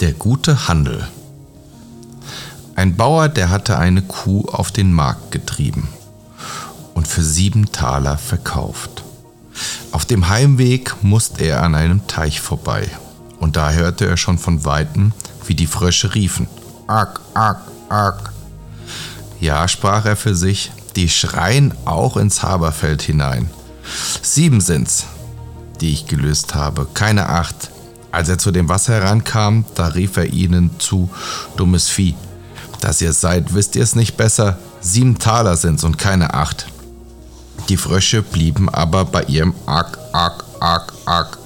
Der gute Handel. Ein Bauer, der hatte eine Kuh auf den Markt getrieben und für sieben Taler verkauft. Auf dem Heimweg musste er an einem Teich vorbei, und da hörte er schon von weitem, wie die Frösche riefen. Ack, ack, ack. Ja, sprach er für sich, die schreien auch ins Haberfeld hinein. Sieben sind's, die ich gelöst habe, keine acht. Als er zu dem Wasser herankam, da rief er ihnen zu, dummes Vieh, dass ihr seid, wisst ihr es nicht besser, sieben Taler sind's und keine acht. Die Frösche blieben aber bei ihrem Ack, Ack, Ack, Ack.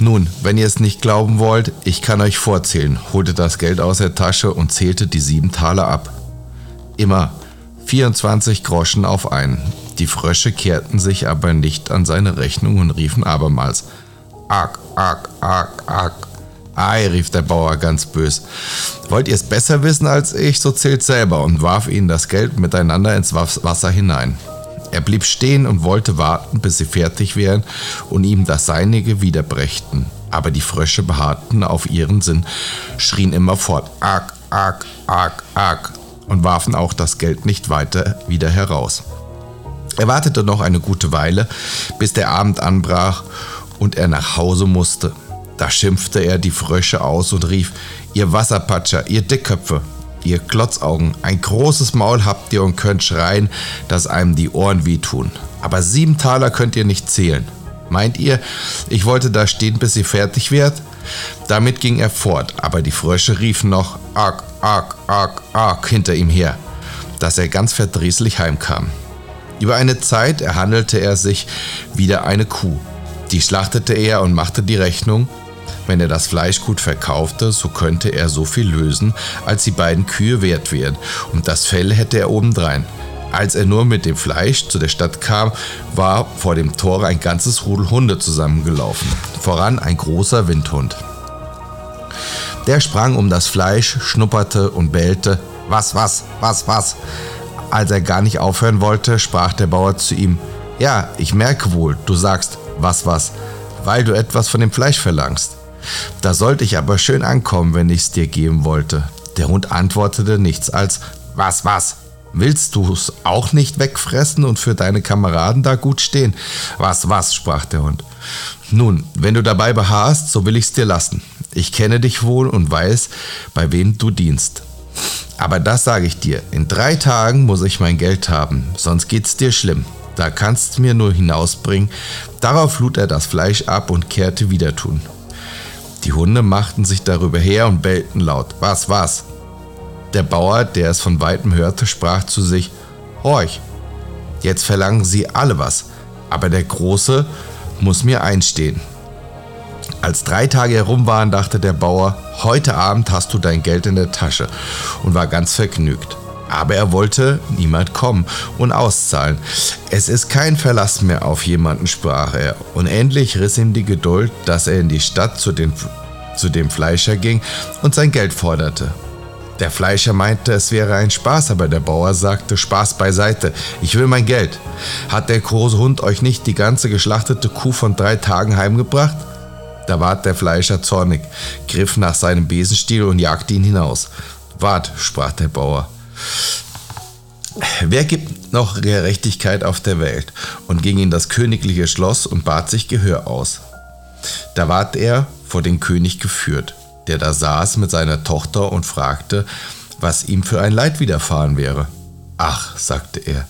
Nun, wenn ihr es nicht glauben wollt, ich kann euch vorzählen, holte das Geld aus der Tasche und zählte die sieben Taler ab. Immer 24 Groschen auf einen. Die Frösche kehrten sich aber nicht an seine Rechnung und riefen abermals Ack, Ack, Ack, Ack. Ei, rief der Bauer ganz bös. Wollt ihr es besser wissen als ich, so zählt selber und warf ihnen das Geld miteinander ins Wasser hinein. Er blieb stehen und wollte warten, bis sie fertig wären und ihm das Seinige wiederbrächten. Aber die Frösche beharrten auf ihren Sinn, schrien immerfort Ack, Ack, Ack, Ack und warfen auch das Geld nicht weiter wieder heraus. Er wartete noch eine gute Weile, bis der Abend anbrach und er nach Hause musste. Da schimpfte er die Frösche aus und rief, ihr Wasserpatscher, ihr Dickköpfe, ihr Klotzaugen, ein großes Maul habt ihr und könnt schreien, dass einem die Ohren wehtun. Aber sieben Taler könnt ihr nicht zählen. Meint ihr, ich wollte da stehen, bis ihr fertig wärt? Damit ging er fort, aber die Frösche riefen noch Arg, Arg, Arg, Arg hinter ihm her, dass er ganz verdrießlich heimkam. Über eine Zeit erhandelte er sich wieder eine Kuh. Die schlachtete er und machte die Rechnung. Wenn er das Fleisch gut verkaufte, so könnte er so viel lösen, als die beiden Kühe wert wären, und das Fell hätte er obendrein. Als er nur mit dem Fleisch zu der Stadt kam, war vor dem Tore ein ganzes Rudel Hunde zusammengelaufen, voran ein großer Windhund. Der sprang um das Fleisch, schnupperte und bellte, was, was, was, was. Als er gar nicht aufhören wollte, sprach der Bauer zu ihm, ja, ich merke wohl, du sagst, was, was, weil du etwas von dem Fleisch verlangst. Da sollte ich aber schön ankommen, wenn ich's dir geben wollte. Der Hund antwortete nichts als, was, was, Willst du's auch nicht wegfressen und für deine Kameraden da gut stehen? Was, was, sprach der Hund. Nun, wenn du dabei beharrst, so will ich's dir lassen. Ich kenne dich wohl und weiß, bei wem du dienst. Aber das sage ich dir, in drei Tagen muss ich mein Geld haben, sonst geht's dir schlimm. Da kannst du mir nur hinausbringen. Darauf lud er das Fleisch ab und kehrte wieder tun. Die Hunde machten sich darüber her und bellten laut. Was, was? Der Bauer, der es von weitem hörte, sprach zu sich, Horch, jetzt verlangen sie alle was, aber der Große muss mir einstehen. Als drei Tage herum waren, dachte der Bauer, heute Abend hast du dein Geld in der Tasche und war ganz vergnügt. Aber er wollte niemand kommen und auszahlen. Es ist kein Verlass mehr auf jemanden, sprach er. Und endlich riss ihm die Geduld, dass er in die Stadt zu, den, zu dem Fleischer ging und sein Geld forderte. Der Fleischer meinte, es wäre ein Spaß, aber der Bauer sagte, Spaß beiseite, ich will mein Geld. Hat der große Hund euch nicht die ganze geschlachtete Kuh von drei Tagen heimgebracht? Da ward der Fleischer zornig, griff nach seinem Besenstiel und jagte ihn hinaus. Wart, sprach der Bauer. Wer gibt noch Gerechtigkeit auf der Welt? Und ging in das königliche Schloss und bat sich Gehör aus. Da ward er vor den König geführt der da saß mit seiner Tochter und fragte, was ihm für ein Leid widerfahren wäre. Ach, sagte er,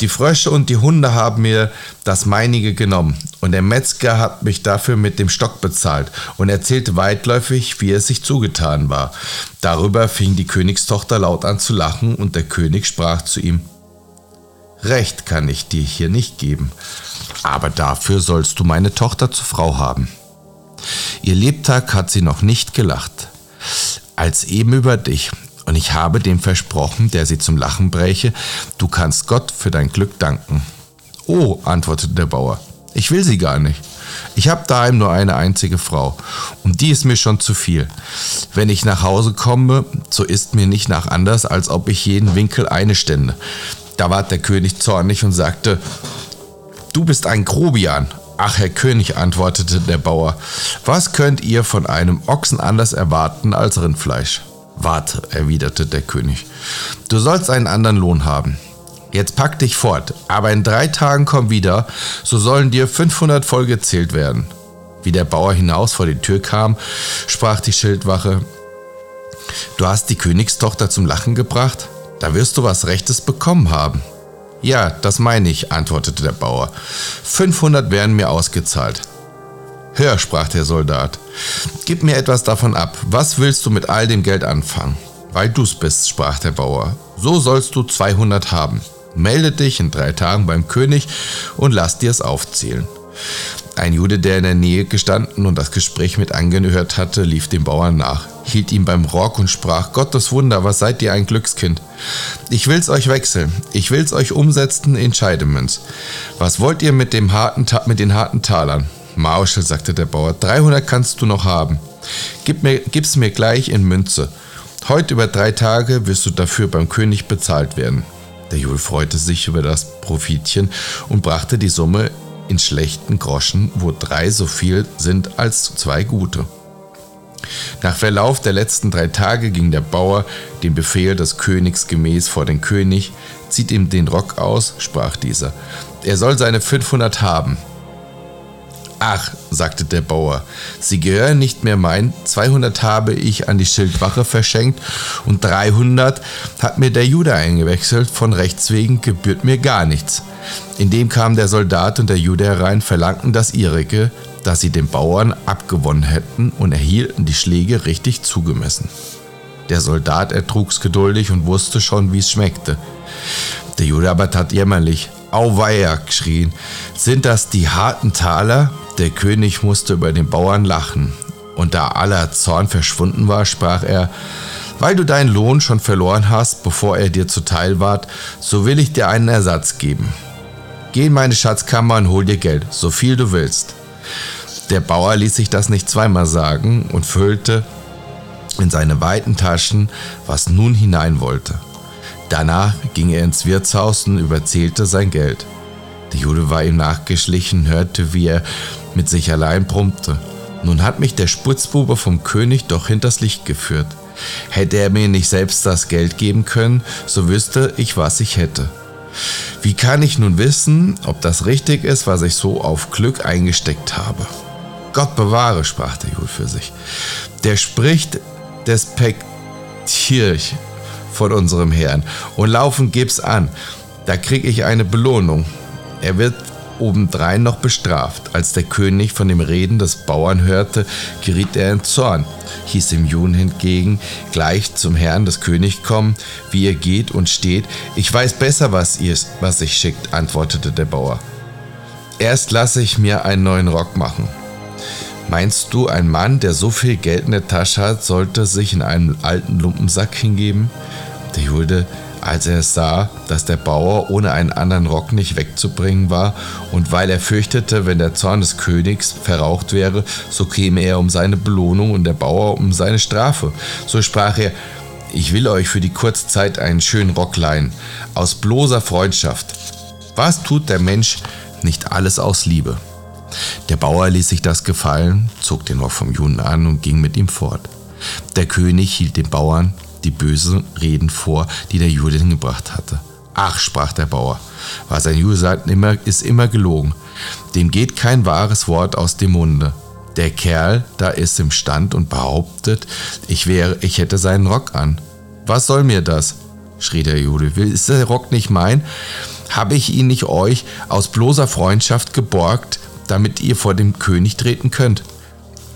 die Frösche und die Hunde haben mir das meinige genommen, und der Metzger hat mich dafür mit dem Stock bezahlt und erzählte weitläufig, wie es sich zugetan war. Darüber fing die Königstochter laut an zu lachen, und der König sprach zu ihm Recht kann ich dir hier nicht geben, aber dafür sollst du meine Tochter zur Frau haben. Ihr Lebtag hat sie noch nicht gelacht, als eben über dich. Und ich habe dem versprochen, der sie zum Lachen bräche, du kannst Gott für dein Glück danken. Oh, antwortete der Bauer, ich will sie gar nicht. Ich habe daheim nur eine einzige Frau und die ist mir schon zu viel. Wenn ich nach Hause komme, so ist mir nicht nach anders, als ob ich jeden Winkel eine stände. Da ward der König zornig und sagte, du bist ein Grobian, Ach, Herr König, antwortete der Bauer, was könnt ihr von einem Ochsen anders erwarten als Rindfleisch? Warte, erwiderte der König, du sollst einen anderen Lohn haben. Jetzt pack dich fort, aber in drei Tagen komm wieder, so sollen dir 500 voll gezählt werden. Wie der Bauer hinaus vor die Tür kam, sprach die Schildwache, Du hast die Königstochter zum Lachen gebracht? Da wirst du was Rechtes bekommen haben. Ja, das meine ich, antwortete der Bauer. 500 werden mir ausgezahlt. Hör, sprach der Soldat, gib mir etwas davon ab. Was willst du mit all dem Geld anfangen? Weil du's bist, sprach der Bauer. So sollst du 200 haben. Melde dich in drei Tagen beim König und lass dir's aufzählen. Ein Jude, der in der Nähe gestanden und das Gespräch mit angehört hatte, lief dem Bauern nach, hielt ihn beim Rock und sprach, Gottes Wunder, was seid ihr ein Glückskind? Ich will's euch wechseln, ich will's euch umsetzen in Scheidemünz. Was wollt ihr mit, dem harten mit den harten Talern? Marschall, sagte der Bauer, 300 kannst du noch haben. Gib mir, gib's mir gleich in Münze. Heute über drei Tage wirst du dafür beim König bezahlt werden. Der Jude freute sich über das Profitchen und brachte die Summe in schlechten Groschen, wo drei so viel sind als zwei gute. Nach Verlauf der letzten drei Tage ging der Bauer dem Befehl des Königs gemäß vor den König, zieht ihm den Rock aus, sprach dieser. Er soll seine 500 haben. Ach, sagte der Bauer, sie gehören nicht mehr mein, 200 habe ich an die Schildwache verschenkt und 300 hat mir der Jude eingewechselt, von Rechts wegen gebührt mir gar nichts. Indem kam der Soldat und der Jude herein, verlangten das ihrige, dass sie den Bauern abgewonnen hätten und erhielten die Schläge richtig zugemessen. Der Soldat ertrug's geduldig und wusste schon, wie es schmeckte. Der Jude aber tat jämmerlich, Auweia, geschrien, sind das die harten Taler? Der König musste über den Bauern lachen, und da aller Zorn verschwunden war, sprach er, weil du deinen Lohn schon verloren hast, bevor er dir zuteil ward, so will ich dir einen Ersatz geben. Geh in meine Schatzkammer und hol dir Geld, so viel du willst. Der Bauer ließ sich das nicht zweimal sagen und füllte in seine weiten Taschen, was nun hinein wollte. Danach ging er ins Wirtshaus und überzählte sein Geld. Der Jude war ihm nachgeschlichen, hörte, wie er mit sich allein brummte. Nun hat mich der Sputzbube vom König doch hinters Licht geführt. Hätte er mir nicht selbst das Geld geben können, so wüsste ich, was ich hätte. Wie kann ich nun wissen, ob das richtig ist, was ich so auf Glück eingesteckt habe? Gott bewahre, sprach der Jude für sich. Der spricht despektierlich von unserem Herrn und laufen gib's an. Da krieg ich eine Belohnung. Er wird obendrein noch bestraft. Als der König von dem Reden des Bauern hörte, geriet er in Zorn, hieß dem Juden hingegen gleich zum Herrn des Königs kommen, wie ihr geht und steht. Ich weiß besser, was ihr, was sich schickt, antwortete der Bauer. Erst lasse ich mir einen neuen Rock machen. Meinst du, ein Mann, der so viel Geld in der Tasche hat, sollte sich in einen alten Lumpensack hingeben? Der Jude als er sah, dass der Bauer ohne einen anderen Rock nicht wegzubringen war und weil er fürchtete, wenn der Zorn des Königs verraucht wäre, so käme er um seine Belohnung und der Bauer um seine Strafe. So sprach er, ich will euch für die Kurzzeit einen schönen Rock leihen, aus bloßer Freundschaft. Was tut der Mensch nicht alles aus Liebe? Der Bauer ließ sich das gefallen, zog den Rock vom Juden an und ging mit ihm fort. Der König hielt den Bauern die bösen Reden vor, die der Jude gebracht hatte. Ach, sprach der Bauer, was ein Jude sagt, ist immer gelogen. Dem geht kein wahres Wort aus dem Munde. Der Kerl da ist im Stand und behauptet, ich, wäre, ich hätte seinen Rock an. Was soll mir das? schrie der Jude. Ist der Rock nicht mein? Habe ich ihn nicht euch aus bloßer Freundschaft geborgt, damit ihr vor dem König treten könnt?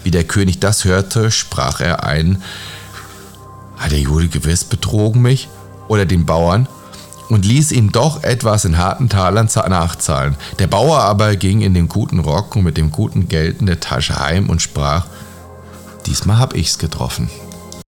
Wie der König das hörte, sprach er ein, hat der Jude gewiss betrogen mich oder den Bauern und ließ ihm doch etwas in harten Talern nachzahlen. Der Bauer aber ging in dem guten Rock und mit dem guten Geld in der Tasche heim und sprach, diesmal hab ich's getroffen.